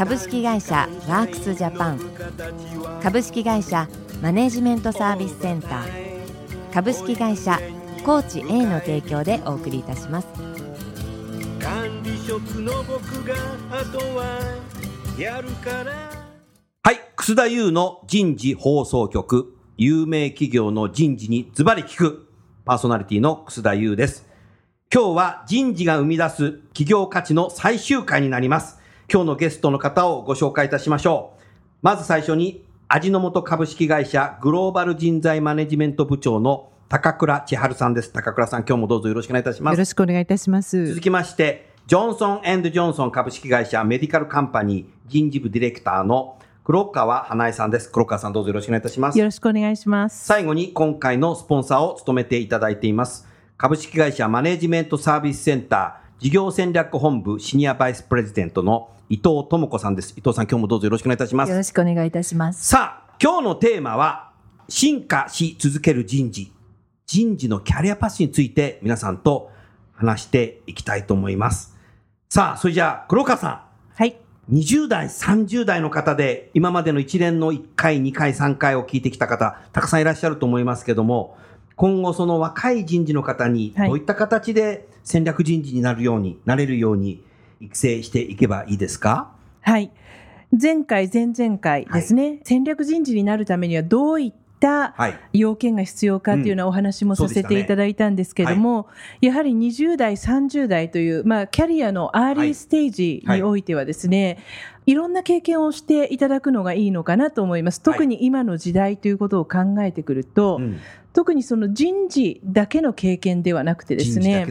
株式会社ワークスジャパン。株式会社マネジメントサービスセンター。株式会社コーチ A の提供でお送りいたします。管理職の僕があとはやるから。はい楠田優の人事放送局。有名企業の人事にズバリ聞く。パーソナリティの楠田優です。今日は人事が生み出す企業価値の最終回になります今日のゲストの方をご紹介いたしましょう。まず最初に、味の素株式会社グローバル人材マネジメント部長の高倉千春さんです。高倉さん、今日もどうぞよろしくお願いいたします。よろしくお願いいたします。続きまして、ジョンソンジョンソン株式会社メディカルカンパニー人事部ディレクターの黒川花江さんです。黒川さんどうぞよろしくお願いいたします。よろしくお願いします。最後に今回のスポンサーを務めていただいています。株式会社マネジメントサービスセンター事業戦略本部シニアバイスプレジデントの伊藤智子さんです。伊藤さん、今日もどうぞよろしくお願いいたします。よろしくお願いいたします。さあ、今日のテーマは、進化し続ける人事。人事のキャリアパスについて皆さんと話していきたいと思います。さあ、それじゃあ、黒川さん。はい。20代、30代の方で、今までの一連の1回、2回、3回を聞いてきた方、たくさんいらっしゃると思いますけども、今後その若い人事の方に、どういった形で戦略人事になるように、なれるように、育成していけばいいですか？はい。前回、前々回ですね、はい、戦略人事になるためにはどういった要件が必要かというようなお話もさせていただいたんですけれども、やはり20代、30代という、まあ、キャリアのアーリーステージにおいてはですね、いろんな経験をしていただくのがいいのかなと思います。特に今の時代ということを考えてくると、うん、特にその人事だけの経験ではなくてですね、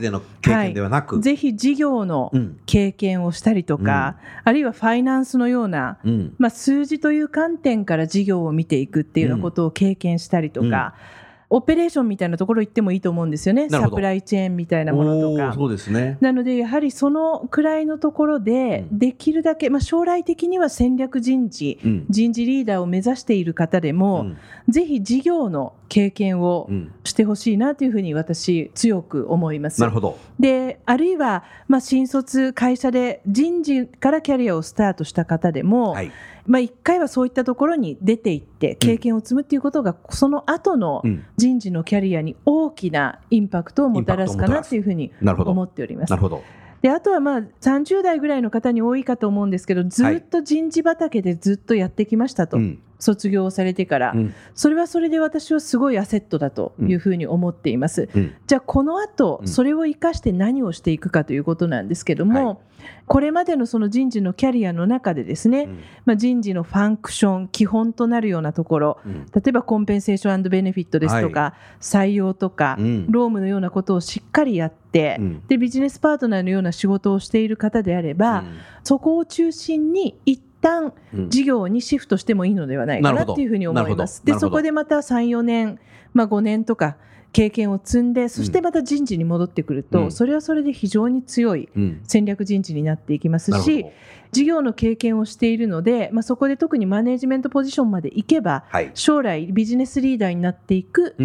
はい、ぜひ事業の経験をしたりとか、うん、あるいはファイナンスのような、うん、まあ、数字という観点から事業を見ていくっていうようなことを経験したりとか、オペレーションみたいなところ行ってもいいと思うんですよね。サプライチェーンみたいなものとか。そうですね。なので、やはりそのくらいのところで、できるだけ、まあ、将来的には戦略人事、うん、人事リーダーを目指している方でも、うん、ぜひ事業の経験をしてほしいなというふうに私、強く思います。なるほど。で、あるいは、まあ、新卒会社で人事からキャリアをスタートした方でも、はいまあ、1回はそういったところに出ていって経験を積むっていうことが、その後の人事のキャリアに大きなインパクトをもたらすかなというふうに思っております。なるほどであとはまあ30代ぐらいの方に多いかと思うんですけどずっと人事畑でずっとやってきましたと、はい、卒業されてから、うん、それはそれで私はすごいアセットだというふうに思っています、うん、じゃあこの後、それを生かして何をしていくかということなんですけども、はい、これまでのその人事のキャリアの中でですね、まあ、人事のファンクション基本となるようなところ、例えばコンペンセーションベネフィットですとか、はい、採用とか、労務のようなことをしっかりやって、でビジネスパートナーのような仕事をしている方であれば、そこを中心に一旦事業にシフトしてもいいのではないかなっていうふうに思います。でそこでまた3、4年、まあ、5年とか経験を積んでそしてまた人事に戻ってくると、うん、それはそれで非常に強い戦略人事になっていきますし、うん、事業の経験をしているので、まあ、そこで特にマネジメントポジションまでいけば、はい、将来ビジネスリーダーになっていく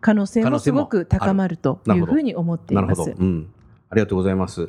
可能性もすごく高まるというふうに思っています。ありがとうございます。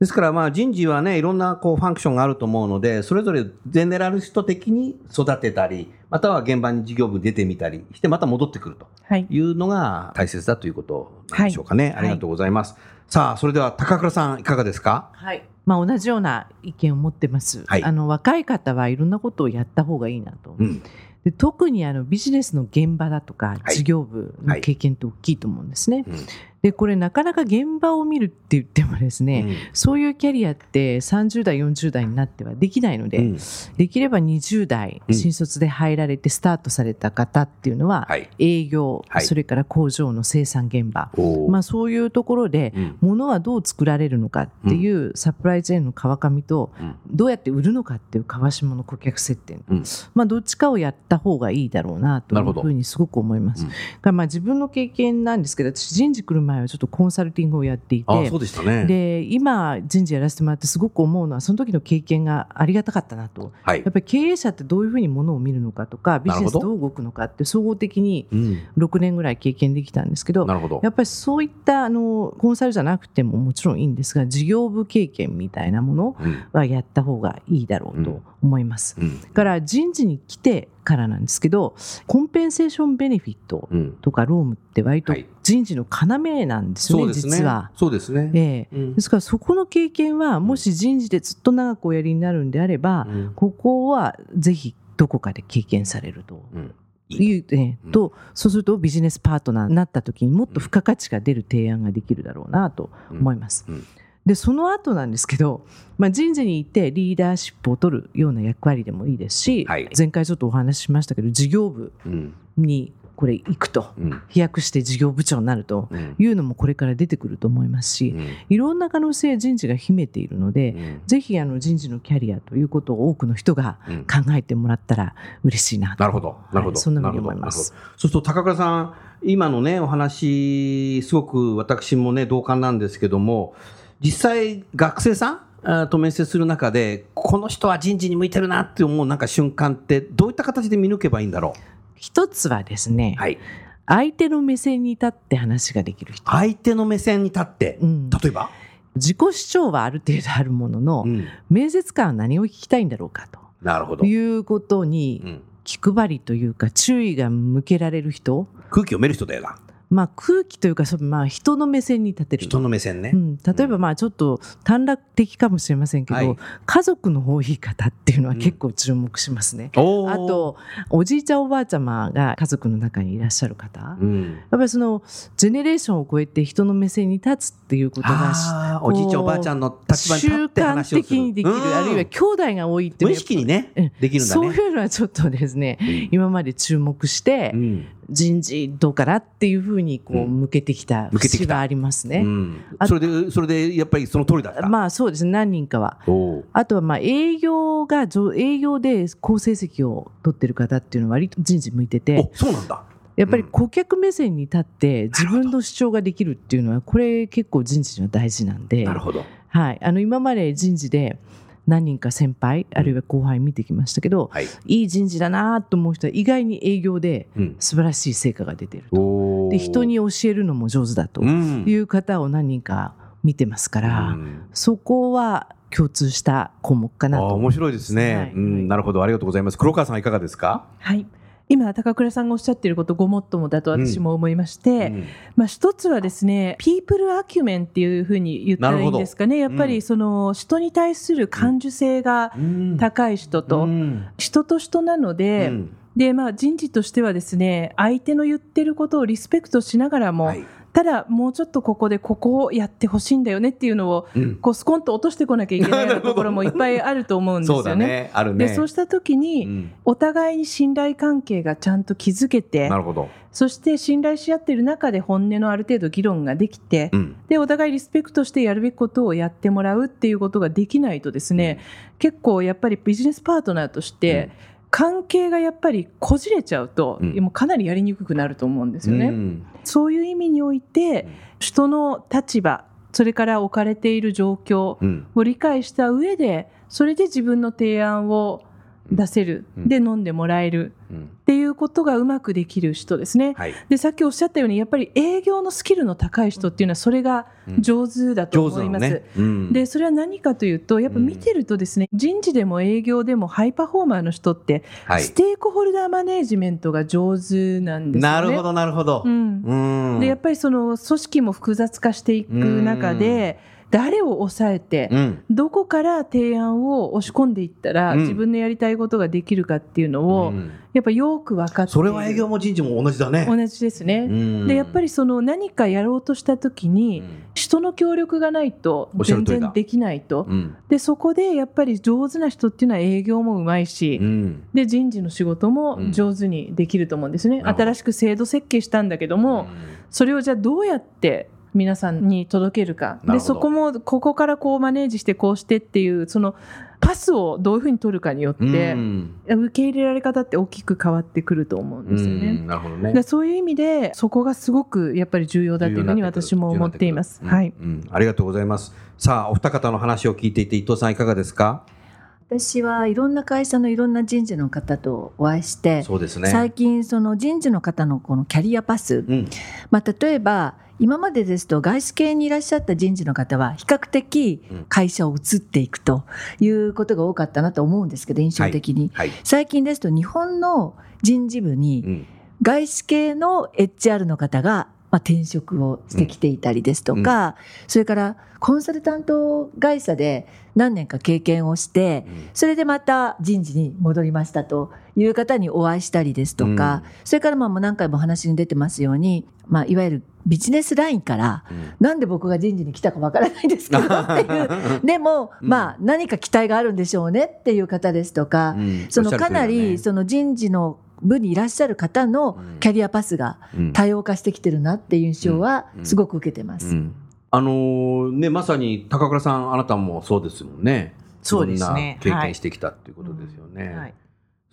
ですからまあ人事はね、いろんなこうファンクションがあると思うので、それぞれゼネラルスト的に育てたり、または現場に事業部出てみたりして、また戻ってくるというのが大切だということなんでしょうかね。はい、ありがとうございます。はい、さあ、それでは高倉さん、いかがですか？はい。まあ同じような意見を持ってます。はい、あの若い方はいろんなことをやった方がいいなと。うんで特にあのビジネスの現場だとか事業部の経験って大きいと思うんですね。はいはいうんでこれなかなか現場を見るって言ってもですね、うん、そういうキャリアって30代40代になってはできないので、うん、できれば20代新卒で入られてスタートされた方っていうのは、うん、営業、はい、それから工場の生産現場、まあ、そういうところで物はどう作られるのかっていうサプラライチェーンの川上とどうやって売るのかっていう川下の顧客接点、うん、まあ、どっちかをやった方がいいだろうなというふうにすごく思います。うん、まあ自分の経験なんですけど私人事来る前はちょっとコンサルティングをやっていてね、で今人事やらせてもらってすごく思うのはその時の経験がありがたかったなと、はい、やっぱり経営者ってどういうふうにものを見るのかとかビジネスどう動くのかって総合的に6年ぐらい経験できたんですけど、どやっぱりそういったあのコンサルじゃなくてももちろんいいんですが事業部経験みたいなものはやった方がいいだろうと思います。うん。うん、から人事に来てからなんですけどコンペンセーションベネフィットとかロームって割と人事の要なんですよね、はい、実は。そうですね、ええ、うん、ですからそこの経験はもし人事でずっと長くおやりになるんであれば、ここはぜひどこかで経験されると。いう、ね、と。そうするとビジネスパートナーになった時にもっと付加価値が出る提案ができるだろうなと思います。うんでその後なんですけど、まあ、人事にいてリーダーシップを取るような役割でもいいですし、はい、前回ちょっとお話ししましたけど事業部にこれ行くと、うん、飛躍して事業部長になるというのもこれから出てくると思いますし、うん、いろんな可能性人事が秘めているので、うん、ぜひあの人事のキャリアということを多くの人が考えてもらったら嬉しいなと、なるほど。なるほど、そんなふうに思います。そうすると高倉さん今のねお話すごく私もね同感なんですけども実際学生さんと面接する中でこの人は人事に向いてるなって思うなんか瞬間ってどういった形で見抜けばいいんだろう？一つはですね、はい、相手の目線に立って話ができる人。相手の目線に立って、うん、例えば？自己主張はある程度あるものの、うん、面接官は何を聞きたいんだろうかと。なるほど。いうことに気配りというか注意が向けられる人。空気を見る人だよなまあ、空気というかそまあ人の目線に立てる。人の目線ね、うん、例えばまあちょっと短絡的かもしれませんけど、はい、家族の多い方っていうのは結構注目しますね、うん、あとおじいちゃんおばあちゃまが家族の中にいらっしゃる方、うん、やっぱりそのジェネレーションを超えて人の目線に立つっていうことがおじいちゃんおばあちゃんの立場に立って話をする。習慣的にできる、あるいは兄弟が多いっていう無意識にね、できるんだね。そういうのはちょっとですね、今まで注目して、人事どうかなっていうふうにこう向けてきた節がありますね、うん、それでそれでやっぱりその通りだった。まあそうですね何人かは。あとはまあ営業が営業で好成績を取ってる方っていうのは割と人事向いてて。そうなんだ。やっぱり顧客目線に立って自分の主張ができるっていうのはこれ結構人事には大事なんで。なるほど、はい、あの今まで人事で何人か先輩あるいは後輩見てきましたけど、はい、いい人事だなと思う人は意外に営業で素晴らしい成果が出てると、うん、で人に教えるのも上手だと。いう方を何人か見てますから、うん、そこは共通した項目かなと。面白いですね、はい、うん、なるほど。ありがとうございます。黒川さんいかがですか？はい今高倉さんがおっしゃっていることごもっともだと私も思いまして、うん。うん、まあ、一つはですねピープルアキュメンっていうふうに言ったらいいんですかね。やっぱりその人に対する感受性が高い人と、人と人なので、でまあ、人事としてはですね相手の言ってることをリスペクトしながらも、はいただもうちょっとここでここをやってほしいんだよねっていうのを、うん、こうスコンと落としてこなきゃいけない ところもいっぱいあると思うんですよね。ね。あるね。でそうした時に、うん、お互いに信頼関係がちゃんと築けてなるほど。そして信頼し合っている中で本音のある程度議論ができて、うん、でお互いリスペクトしてやるべきことをやってもらうっていうことができないとですね、結構やっぱりビジネスパートナーとして、関係がやっぱりこじれちゃうと、うん、もうかなりやりにくくなると思うんですよね。うん、そういう意味において、人の立場それから置かれている状況を理解した上でそれで自分の提案を出せる、で飲んでもらえる、っていうことがうまくできる人ですね、はい、でさっきおっしゃったようにやっぱり営業のスキルの高い人っていうのはそれが上手だと思います、ね。うん、でそれは何かというとやっぱ見てるとですね、人事でも営業でもハイパフォーマーの人って、はい、ステークホルダーマネージメントが上手なんですよね。なるほどなるほど、うん、でやっぱりその組織も複雑化していく中で、誰を抑えて、うん、どこから提案を押し込んでいったら、自分のやりたいことができるかっていうのを、やっぱよく分かってそれは営業も人事も同じだね。同じですね、でやっぱりその何かやろうとした時に、人の協力がないと全然できないと、でそこでやっぱり上手な人っていうのは営業もうまいし、で人事の仕事も上手にできると思うんですね、新しく制度設計したんだけども、それをじゃあどうやって皆さんに届けるかでそこもここからこうマネージしてこうしてっていうそのパスをどういうふうに取るかによって、受け入れられ方って大きく変わってくると思うんですよね。なるほどねでそういう意味でそこがすごくやっぱり重要だというふうに私も思っています。はい、うん、ありがとうございます。さあお二方の話を聞いていて伊藤さんいかがですか？私はいろんな会社のいろんな人事の方とお会いしてそうです、ね、最近その人事の方のこのキャリアパス、うん、まあ、例えば今までですと外資系にいらっしゃった人事の方は比較的会社を移っていくということが多かったなと思うんですけど印象的に、はいはい、最近ですと日本の人事部に外資系の HR の方がまあ、転職をしてきていたりですとか、うん、それからコンサルタント会社で何年か経験をして、それでまた人事に戻りましたという方にお会いしたりですとか、うん、それからまあ何回も話に出てますように、まあ、いわゆるビジネスラインから、うん、なんで僕が人事に来たかわからないですけど っていう。でも、まあ何か期待があるんでしょうねっていう方ですとか、そのかなりその人事の部にいらっしゃる方のキャリアパスが多様化してきてるなっていう印象はすごく受けてます。あのー、ね、まさに高倉さん、あなたもそうですもんね。そうですね。経験してきたっていうことですよね。はいはい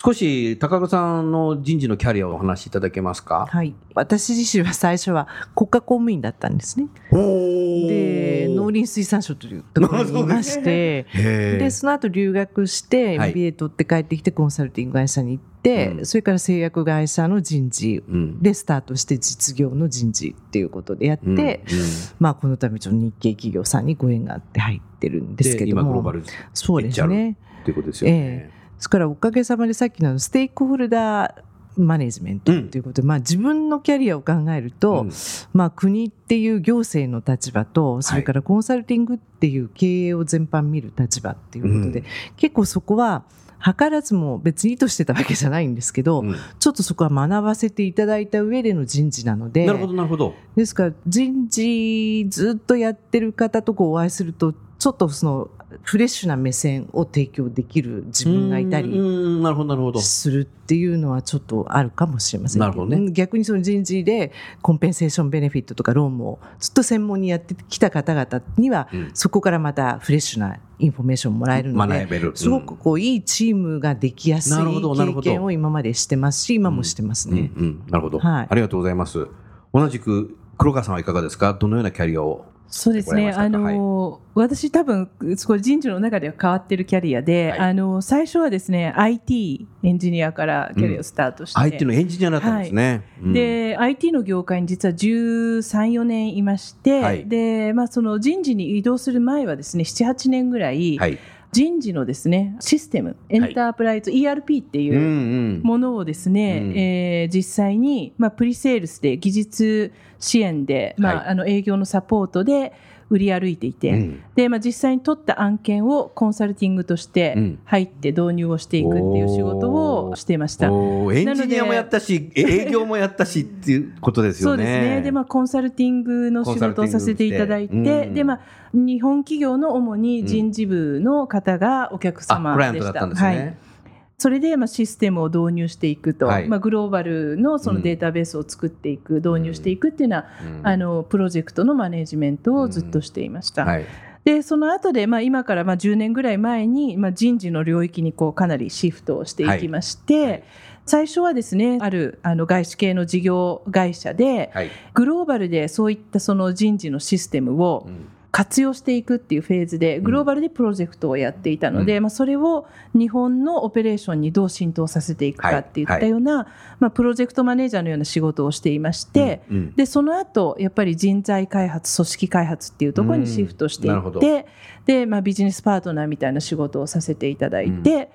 少し高倉さんの人事のキャリアをお話しいただけますか？はい。私自身は最初は国家公務員だったんですね。で、農林水産省というところにいまして、で、その後留学して MBA 取って帰ってきてコンサルティング会社に行って、それから製薬会社の人事でスタートして実業の人事っていうことでやって、うんうん、まあこのためちょっと日系企業さんにご縁があって入ってるんですけども。今グローバルそうですね。っていうことですよね。えーですからおかげさまでさっきのステークホルダーマネジメントということで、うん、まあ、自分のキャリアを考えると、うん、まあ、国っていう行政の立場とそれからコンサルティングっていう経営を全般見る立場っていうことで、うん、結構そこは図らずも別に意図してたわけじゃないんですけど、ちょっとそこは学ばせていただいた上での人事なのでなるほどなるほど。ですから人事ずっとやってる方とこうお会いするとちょっとそのフレッシュな目線を提供できる自分がいたりするっていうのはちょっとあるかもしれませんね、逆にその人事で compensation benefit とか労務もずっと専門にやってきた方々には、うん、そこからまたフレッシュなインフォメーションもらえるので、うん、すごくこういいチームができやすい経験を今までしてますし今もしてますね。うん、なるほど、はい、ありがとうございます。同じく黒川さんはいかがですか？どのようなキャリアをそうですね。あの、はい、私多分、そ人事の中では変わってるキャリアで、はい、あの、最初はですね、IT エンジニアからキャリアをスタートして。うん、IT のエンジニアだったんですね。はい。うん、で、IT の業界に実は13、4年いまして、で、まあ、その人事に移動する前はですね、7、8年ぐらい、人事のですねシステムエンタープライズ、はい、ERP っていうものをですね、うんうん、えー、実際に、まあ、プリセールスで技術支援で、まあ、はい、あの営業のサポートで売り歩いていて、うん、でまあ、実際に取った案件をコンサルティングとして入って導入をしていくっていう仕事をしていました。エンジニアもやったし営業もやったしっていうことですよね。そうですね。で、まあ、コンサルティングの仕事をさせていただいて、うん、でまあ、日本企業の主に人事部の方がお客様でした。うん、はいそれでまあシステムを導入していくと、はい、まあ、グローバルのそのデータベースを作っていく、うん、導入していくっていうのは、うん、あのプロジェクトのマネジメントをずっとしていました。うんはい、でその後でまあ今からまあ10年ぐらい前にまあ人事の領域にこうかなりシフトをしていきまして、はい。最初はですねあるあの外資系の事業会社で、グローバルでそういったその人事のシステムを、うん活用していくっていうフェーズでグローバルでプロジェクトをやっていたので、うん、まあ、それを日本のオペレーションにどう浸透させていくかってい。ったような、はいはい、まあ、プロジェクトマネージャーのような仕事をしていまして、うん。うん、でその後やっぱり人材開発組織開発っていうところにシフトしていって、で、まあ、ビジネスパートナーみたいな仕事をさせていただいて。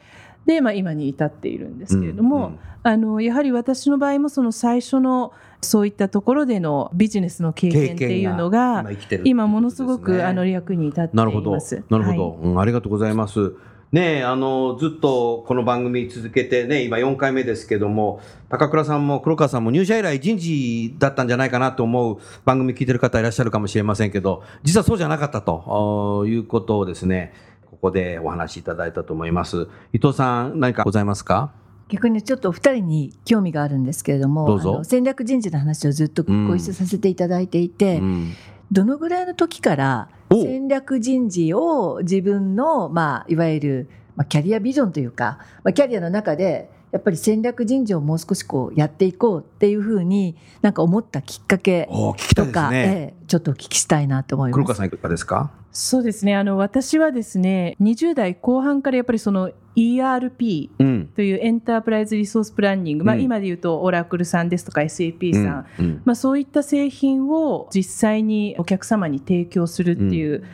で、まあ、今に至っているんですけれども、うんうん、あのやはり私の場合もその最初のそういったところでのビジネスの経験っていうのが今ものすごくあの役に立っています。なるほど、なるほど、はいうん、ありがとうございます。ねあのずっとこの番組続けてね今4回目ですけども高倉さんも黒川さんも入社以来人事だったんじゃないかなと思う番組聞いてる方いらっしゃるかもしれませんけど実はそうじゃなかったということをですねここでお話しいただいたと思います。伊藤さん何かございますか？逆にちょっとお二人に興味があるんですけれども戦略人事の話をずっとご一緒させていただいていて、うん、どのぐらいの時から戦略人事を自分の、まあ、いわゆる、まあ、キャリアビジョンというか、まあ、キャリアの中でやっぱり戦略人事をもう少しこうやっていこうっていうふうになんか思ったきっかけとか、ね、えちょっとお聞きしたいなと思います。黒川さんいかがですか？そうですね。あの私はですね20代後半からやっぱりその ERP というエンタープライズリソースプランニング、うん、まあ、今で言うとオラクルさんですとか SAP さん、うんうん、まあ、そういった製品を実際にお客様に提供するっていう、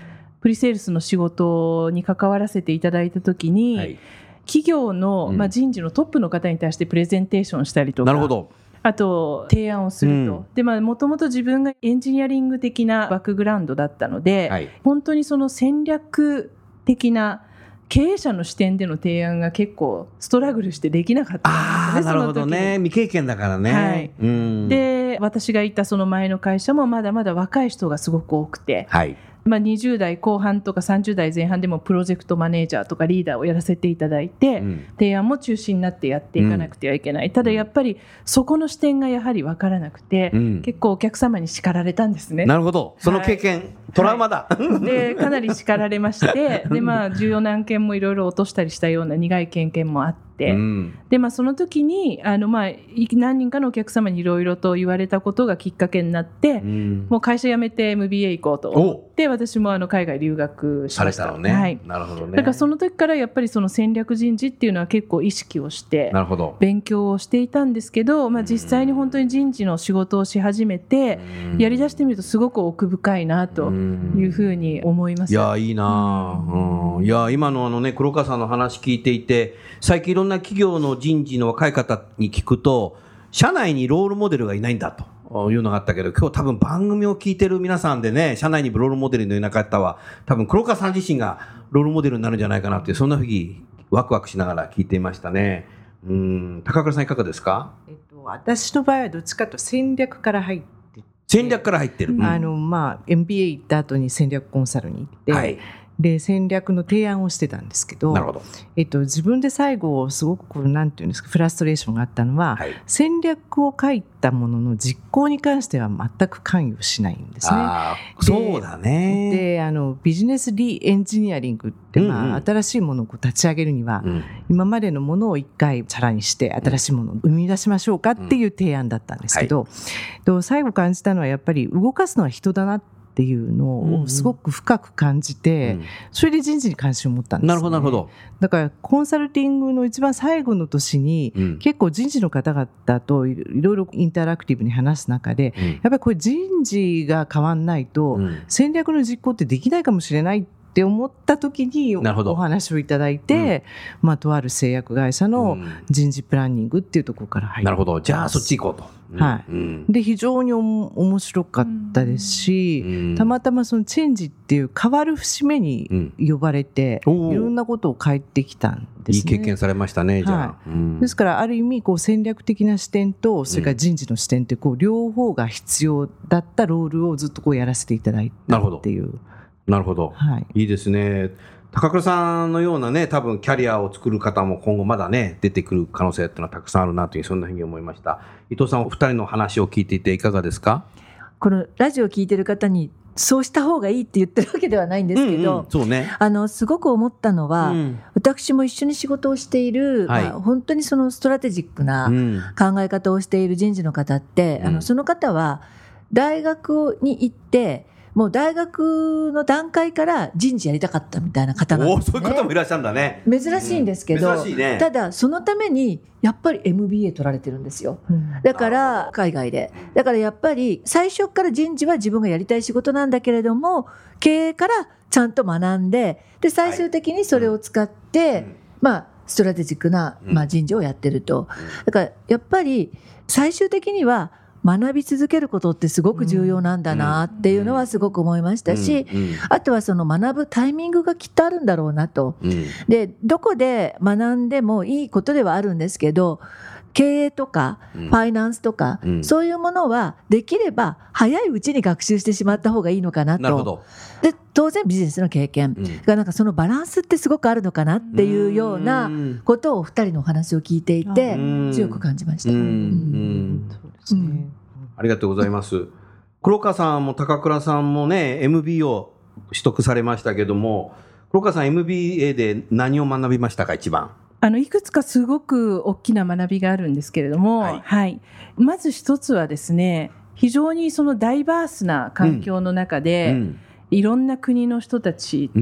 プリセールスの仕事に関わらせていただいたときに、はい企業の、まあ、人事のトップの方に対してプレゼンテーションしたりとか。なるほど。あと提案をすると、うん、でまあもともと自分がエンジニアリング的なバックグラウンドだったので、はい、本当にその戦略的な経営者の視点での提案が結構ストラグルしてできなかったんですね。なるほどね。未経験だからね。はい、うん、で私がいたその前の会社もまだまだ若い人がすごく多くて、はい、まあ、20代後半とか30代前半でもプロジェクトマネージャーとかリーダーをやらせていただいて、うん、提案も中心になってやっていかなくてはいけない、うん、ただやっぱりそこの視点がやはり分からなくて、うん、結構お客様に叱られたんですね。なるほど。その経験、はい、トラウマだ、はい、でかなり叱られまして で、まあ、重要な案件もいろいろ落としたりしたような苦い経験もあって。、うん、でまあ、その時にあのまあ何人かのお客様にいろいろと言われたことがきっかけになって、うん、もう会社辞めて MBA 行こうと。思って私もあの海外留学しました。ね、はい、なるほどね。だからその時からやっぱりその戦略人事っていうのは結構意識をして勉強をしていたんですけど、まあ、実際に本当に人事の仕事をし始めてやりだしてみるとすごく奥深いなというふうに思います。いやいいな、うん、いや今のあのね黒川さんの話聞いていて最近いろんな企業の人事の若い方に聞くと、社内にロールモデルがいないんだと。いうのがあったけど、今日多分番組を聞いてる皆さんでね、社内にロールモデルのいなかったは、多分黒川さん自身がロールモデルになるんじゃないかなっていう、そんなふうにワクワクしながら聞いていましたね。うん、高倉さんいかがですか、えっと、私の場合はどっちかと戦略から入って戦略から入ってる、あのまあ MBA 行った後に戦略コンサルに行って、はい、で戦略の提案をしてたんですけどえっと、自分で最後すごくなんていうんですかフラストレーションがあったのは、はい、戦略を書いたものの実行に関しては全く関与しないんですね。そうだね。であのビジネスリエンジニアリングって、まあ、うん。うん、新しいものを立ち上げるには、うん、今までのものを一回チャラにして新しいものを生み出しましょうかっていう提案だったんですけど、うん。はい、最後感じたのはやっぱり動かすのは人だなってっていうのをすごく深く感じて、それで人事に関心を持ったんです、ね、なるほどなるほど。だからコンサルティングの一番最後の年に、うん、結構人事の方々といろいろインタラクティブに話す中で、やっぱりこれ人事が変わんないと、戦略の実行ってできないかもしれないってって思った時にお話をいただいて、うん、まあ、とある製薬会社の人事プランニングっていうところから入って、なるほど。じゃあそっち行こうと。はい、うん、で非常にお面白かったですし、うん、たまたまそのチェンジっていう変わる節目に呼ばれて、いろんなことを変えてきたんですね。いい経験されましたねじゃあ、はい、ですからある意味こう戦略的な視点とそれから人事の視点ってこう両方が必要だったロールをずっとこうやらせていただいたっていう。なるほど。はい。いいですね。高倉さんのようなね、多分キャリアを作る方も今後まだね、出てくる可能性っていうのはたくさんあるなという、そんなふうに思いました。伊藤さん、お二人の話を聞いていていかがですか？このラジオを聞いてる方にそうした方がいいって言ってるわけではないんですけど、うんうん、そうね、あのすごく思ったのは、うん、私も一緒に仕事をしている、はい、まあ、本当にそのストラテジックな考え方をしている人事の方って、うん、あのその方は大学に行ってもう大学の段階から人事やりたかったみたいな方なんです、ね、そういう方もいらっしゃるんだね。珍しいんですけど、うんね、ただそのためにやっぱり MBA 取られてるんですよ。だから海外で。だからやっぱり最初から人事は自分がやりたい仕事なんだけれども、経営からちゃんと学んで、で最終的にそれを使って、はい、まあストラテジックな、まあ、人事をやってると。だからやっぱり最終的には学び続けることってすごく重要なんだなっていうのはすごく思いましたし、あとはその学ぶタイミングがきっとあるんだろうなと。で、どこで学んでもいいことではあるんですけど、経営とかファイナンスとか、そういうものはできれば早いうちに学習してしまった方がいいのかなと。で当然ビジネスの経験。がなんかそのバランスってすごくあるのかなっていうようなことをお二人のお話を聞いていて強く感じました。ですね。ありがとうございます。黒川さんも高倉さんもね、MBA を取得されましたけども、黒川さん MBA で何を学びましたか、一番？あのいくつかすごく大きな学びがあるんですけれども、はい、はい、まず一つはですね非常にそのダイバースな環境の中で、うん、いろんな国の人たちと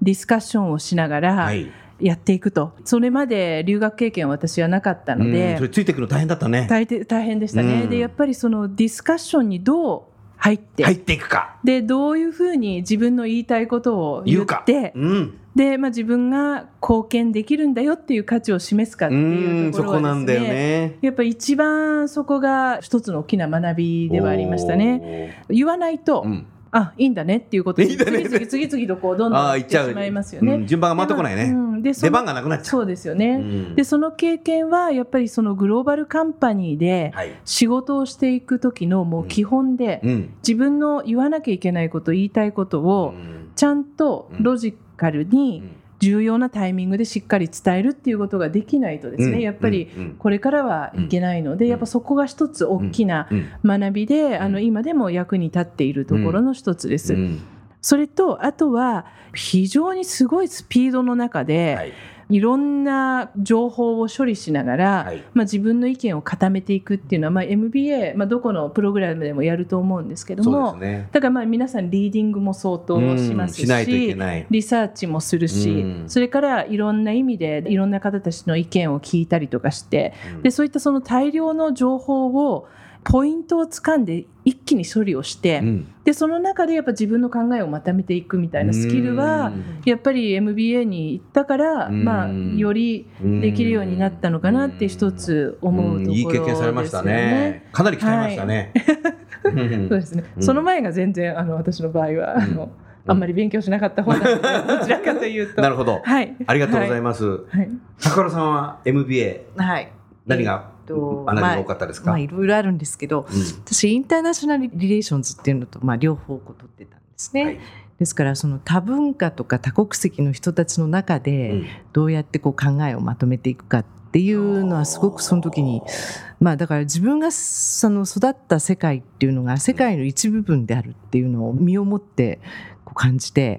ディスカッションをしながら、やっていくと、それまで留学経験は私はなかったので、それついていくの大変だったね。大大変でしたね、でやっぱりそのディスカッションにどう入って。入っていくか。でどういうふうに自分の言いたいことを言って。うん、で、まあ、自分が貢献できるんだよっていう価値を示すかっていうところはですね、ね、やっぱり一番そこが一つの大きな学びではありましたね。言わないと、うんあいいんだねっていうことで次々次々とこうどんどんいってしまいますよね。順番が回ってこないね。うん、で出番がなくなっちゃう。そうですよね。うん、でその経験はやっぱりそのグローバルカンパニーで仕事をしていく時のもう基本で、うん、自分の言わなきゃいけないこと言いたいことをちゃんとロジカルに、重要なタイミングでしっかり伝えるっていうことができないとですね、うん、やっぱりこれからはいけないので、うん、やっぱそこが一つ大きな学びで、あの今でも役に立っているところの一つです。それとあとは非常にすごいスピードの中で、はいいろんな情報を処理しながら、はい、まあ、自分の意見を固めていくっていうのは、まあ、MBA、まあ、どこのプログラムでもやると思うんですけども、ね、だからまあ皆さんリーディングも相当しますしリサーチもするし、それからいろんな意味でいろんな方たちの意見を聞いたりとかして、でそういったその大量の情報をポイントをつかんで一気に処理をして、うん、でその中でやっぱ自分の考えをまとめていくみたいなスキルはやっぱり MBA に行ったから、まあ、よりできるようになったのかなって一つ思うところです、ね、いい経験されましたね。かなり鍛えましたね。はい、そうですね。その前が全然あの私の場合はあの、あんまり勉強しなかった方なので、どちらかというと。なるほど。はい。ありがとうございます。はい。高原さんは MBA。はい。何がと、学びが多かったですか、まあ、いろいろあるんですけど、うん、私インターナショナルリレーションズっていうのと、まあ、両方こう取ってたんですね。はい、ですからその多文化とか多国籍の人たちの中でどうやってこう考えをまとめていくかっていうのはすごくその時にまあだから自分がその育った世界っていうのが世界の一部分であるっていうのを身をもって感じて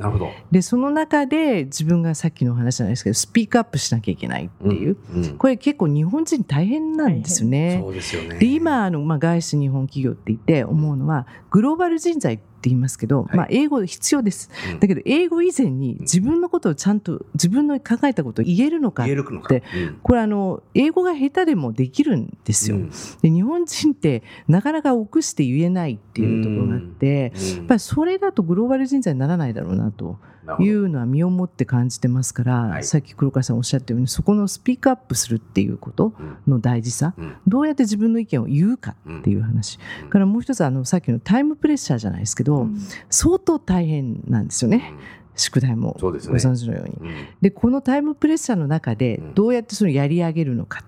でその中で自分がさっきの話じゃないですけどスピークアップしなきゃいけないっていう、うんうん、これ結構日本人大変なんですよね。そうですよね。で今の、まあ、外資日本企業って言って思うのはグローバル人材って言いますけど、はい、まあ、英語必要です、うん、だけど英語以前に自分のことをちゃんと自分の考えたことを言えるのかって、うん、これあの英語が下手でもできるんですよ、うん、で日本人ってなかなか臆して言えないっていうところがあって、やっぱりそれだとグローバル人材にならないだろうなと。いうのは身をもって感じてますから、はい、さっき黒川さんおっしゃったようにそこのスピークアップするっていうことの大事さ、うん、どうやって自分の意見を言うかっていう話、うん、からもう一つあのさっきのタイムプレッシャーじゃないですけど、うん、相当大変なんですよね。宿題もご存知のように。で、ね、このタイムプレッシャーの中でどうやってそのやり上げるのか、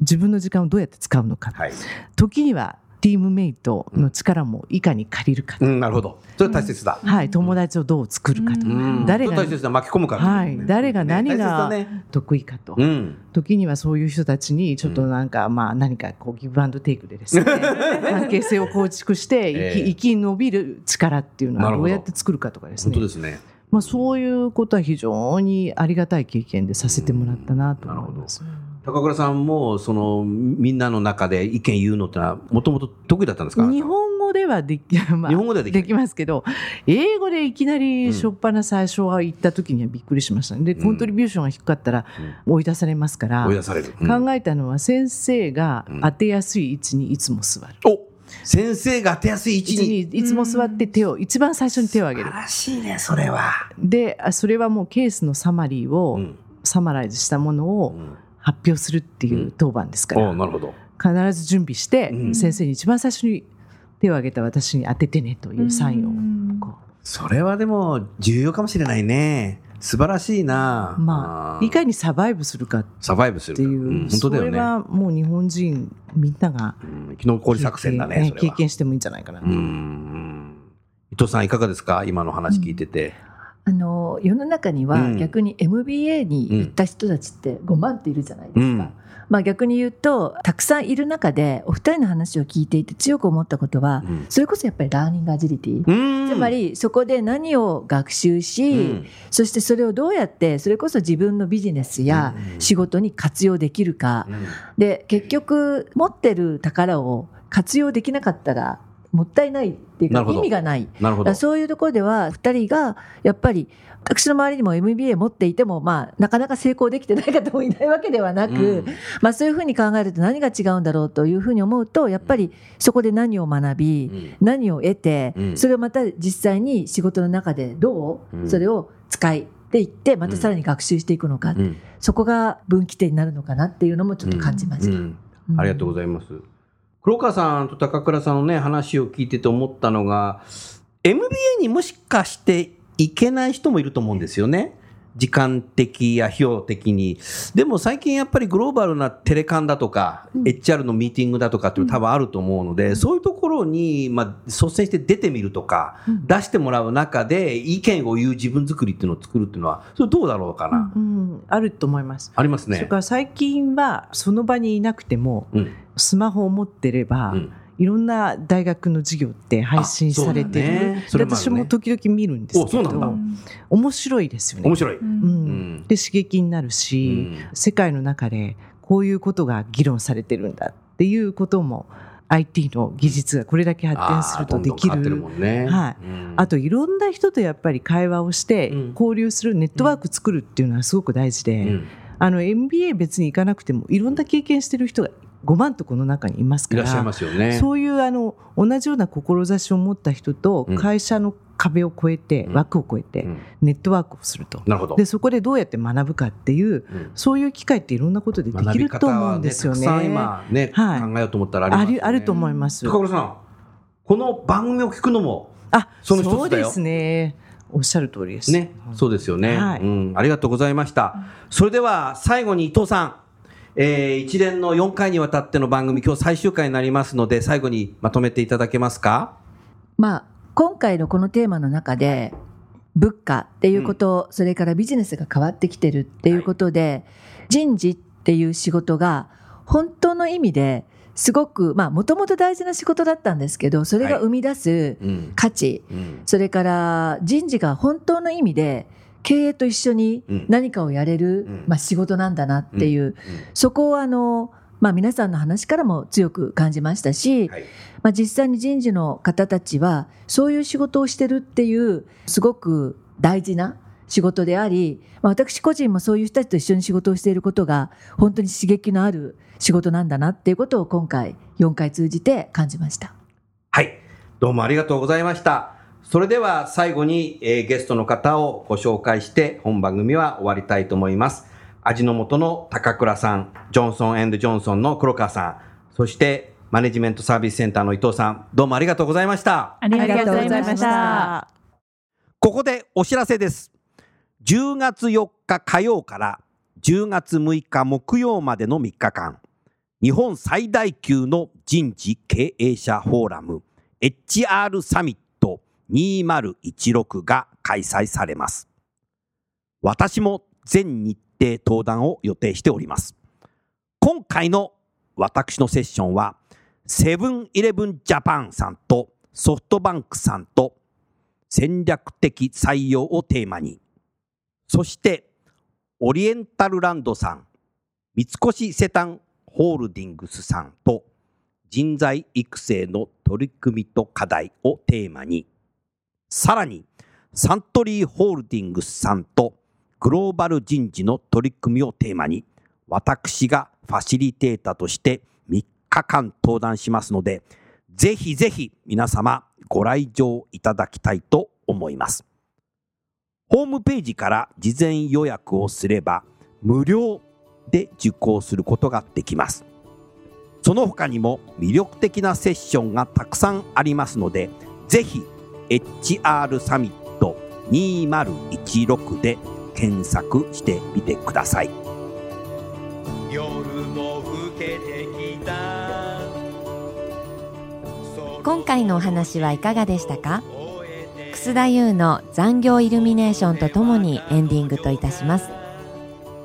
自分の時間をどうやって使うのか、はい、時にはティームメイトの力もいかに借りるか、うん、なるほど。それ大切だ、はい、友達をどう作るかと、誰が大切だ巻き込むか、はい、誰が何が得意かと、ね、時にはそういう人たちにちょっとなんか、まあ何かこうギブアンドテイクでですね。関係性を構築して生き,、生き延びる力っていうのはどうやって作るかとかですね。本当ですね。まあ、そういうことは非常にありがたい経験でさせてもらったなと思います。高倉さんもそのみんなの中で意見言うのってのはもともと得意だったんですか？日本語ではでき,、まあ、日本語ではできますけど英語でいきなり初っ端最初は行った時にはびっくりしました、でコントリビューションが低かったら追い出されますから、追い出される、考えたのは先生が当てやすい位置にいつも座る。お先生が当てやすい位置に。いつも座って手を一番最初に手を挙げる。らしいねそれは。でそれはもうケースのサマリーを、サマライズしたものを、発表するっていう当番ですから、なるほど。必ず準備して、先生に一番最初に手を挙げた私に当ててねというサインをそれはでも重要かもしれないね。素晴らしいな。まあいかにサバイブするかサバイブするっていう、うん、本当だよね。それはもう日本人みんなが、うん、生き残り作戦だね経験してもいいんじゃないかな。伊藤さんいかがですか？今の話聞いてて、あの世の中には逆に MBA に行った人たちって5万っているじゃないですか。まあ、逆に言うとたくさんいる中でお二人の話を聞いていて強く思ったことは、うん、それこそやっぱりラーニングアジリティ。つまりそこで何を学習し、うん、そしてそれをどうやってそれこそ自分のビジネスや仕事に活用できるか、うん、で結局持ってる宝を活用できなかったらもったいないっていうか意味がない。そういうところでは2人がやっぱり私の周りにも MBA 持っていても、まあ、なかなか成功できてない方もいないわけではなく、うん、まあ、そういうふうに考えると何が違うんだろうというふうに思うとやっぱりそこで何を学び、うん、何を得て、うん、それをまた実際に仕事の中でどうそれを使いっていってまたさらに学習していくのか、そこが分岐点になるのかなっていうのもちょっと感じました。ありがとうございます。黒川さんと高倉さんのね話を聞いてて思ったのが MBA にもしかしていけない人もいると思うんですよね。時間的や費用的に。でも最近やっぱりグローバルなテレカンだとか、うん、HR のミーティングだとかっていうの多分あると思うので、うん、そういうところに、まあ、率先して出てみるとか、うん、出してもらう中で意見を言う自分作りっていうのを作るっていうのは、それどうだろうかな。うん、あると思います。ありますね。それから最近はその場にいなくても、スマホを持ってれば、いろんな大学の授業って配信されてる、ね、私も時々見るんですけど。面白いですよね。面白い、うん、で刺激になるし、うん、世界の中でこういうことが議論されてるんだっていうことも IT の技術がこれだけ発展するとできる。ね、はい、うん、あといろんな人とやっぱり会話をして交流するネットワーク作るっていうのはすごく大事で、あの MBA 別に行かなくてもいろんな経験してる人が5万とこの中にいますからいらっしゃいますよねそういうあの同じような志を持った人と会社の壁を越えて、うん、枠を越えて、ネットワークをするとなるほどでそこでどうやって学ぶかっていう、うん、そういう機会っていろんなことでできると思うんですよね。ね今ね、はい、考えようと思ったらあります、ね、あると思います。高倉さんこの番組を聞くのもあその一つそうですね。おっしゃる通りです。ね、そうですよね、はい、うん。ありがとうございました。それでは最後に伊藤さん。えー、一連の4回にわたっての番組、今日最終回になりますので、最後にまとめていただけますか？まあ、今回のこのテーマの中で、物価っていうこと、うん、それからビジネスが変わってきてるっていうことで、はい、人事っていう仕事が本当の意味ですごくまあもともと大事な仕事だったんですけどそれが生み出す価値、はいうん、それから人事が本当の意味で経営と一緒に何かをやれる、うん、まあ、仕事なんだなっていう、うん、そこをあの、まあ、皆さんの話からも強く感じましたし、はい、まあ、実際に人事の方たちはそういう仕事をしてるっていうすごく大事な仕事であり、まあ、私個人もそういう人たちと一緒に仕事をしていることが本当に刺激のある仕事なんだなっていうことを今回4回通じて感じました。はい。どうもありがとうございました。それでは最後に、えー、ゲストの方をご紹介して本番組は終わりたいと思います。味の素の高倉さん、ジョンソンジョンソンの黒川さん、そしてマネジメントサービスセンターの伊藤さん、どうもありがとうございました。ありがとうございました。ここでお知らせです。10月4日火曜から10月6日木曜までの3日間、日本最大級の人事経営者フォーラム HR サミット2016が開催されます。私も全日程登壇を予定しております。今回の私のセッションは、セブンイレブンジャパンさんとソフトバンクさんと戦略的採用をテーマに、そしてオリエンタルランドさん、三越セタンホールディングスさんと人材育成の取り組みと課題をテーマに、さらに、サントリーホールディングスさんとグローバル人事の取り組みをテーマに、私がファシリテータとして3日間登壇しますので、ぜひぜひ皆様ご来場いただきたいと思います。ホームページから事前予約をすれば無料で受講することができます。その他にも魅力的なセッションがたくさんありますので、ぜひ HR サミット2016で検索してみてください。夜も更けてきた。今回のお話はいかがでしたか？楠田優の残業イルミネーションとともにエンディングといたします。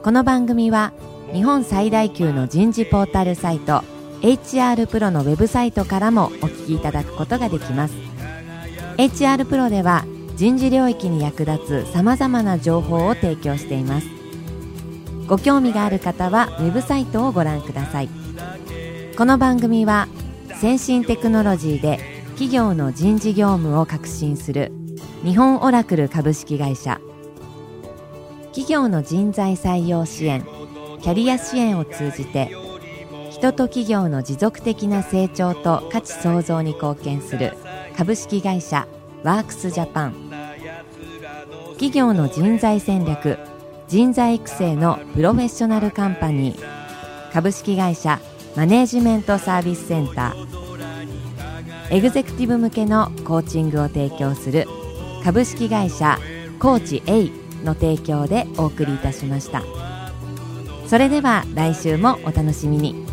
この番組は日本最大級の人事ポータルサイト HR プロのウェブサイトからもお聞きいただくことができます HR プロでは人事領域に役立つさまざまな情報を提供しています。ご興味がある方はウェブサイトをご覧ください。この番組は先進テクノロジーで企業の人事業務を革新する日本オラクル株式会社。企業の人材採用支援キャリア支援を通じて人と企業の持続的な成長と価値創造に貢献する株式会社ワークスジャパン。企業の人材戦略人材育成のプロフェッショナルカンパニー。株式会社マネージメントサービスセンター。エグゼクティブ向けのコーチングを提供する株式会社コーチ A の提供でお送りいたしました。それでは来週もお楽しみに。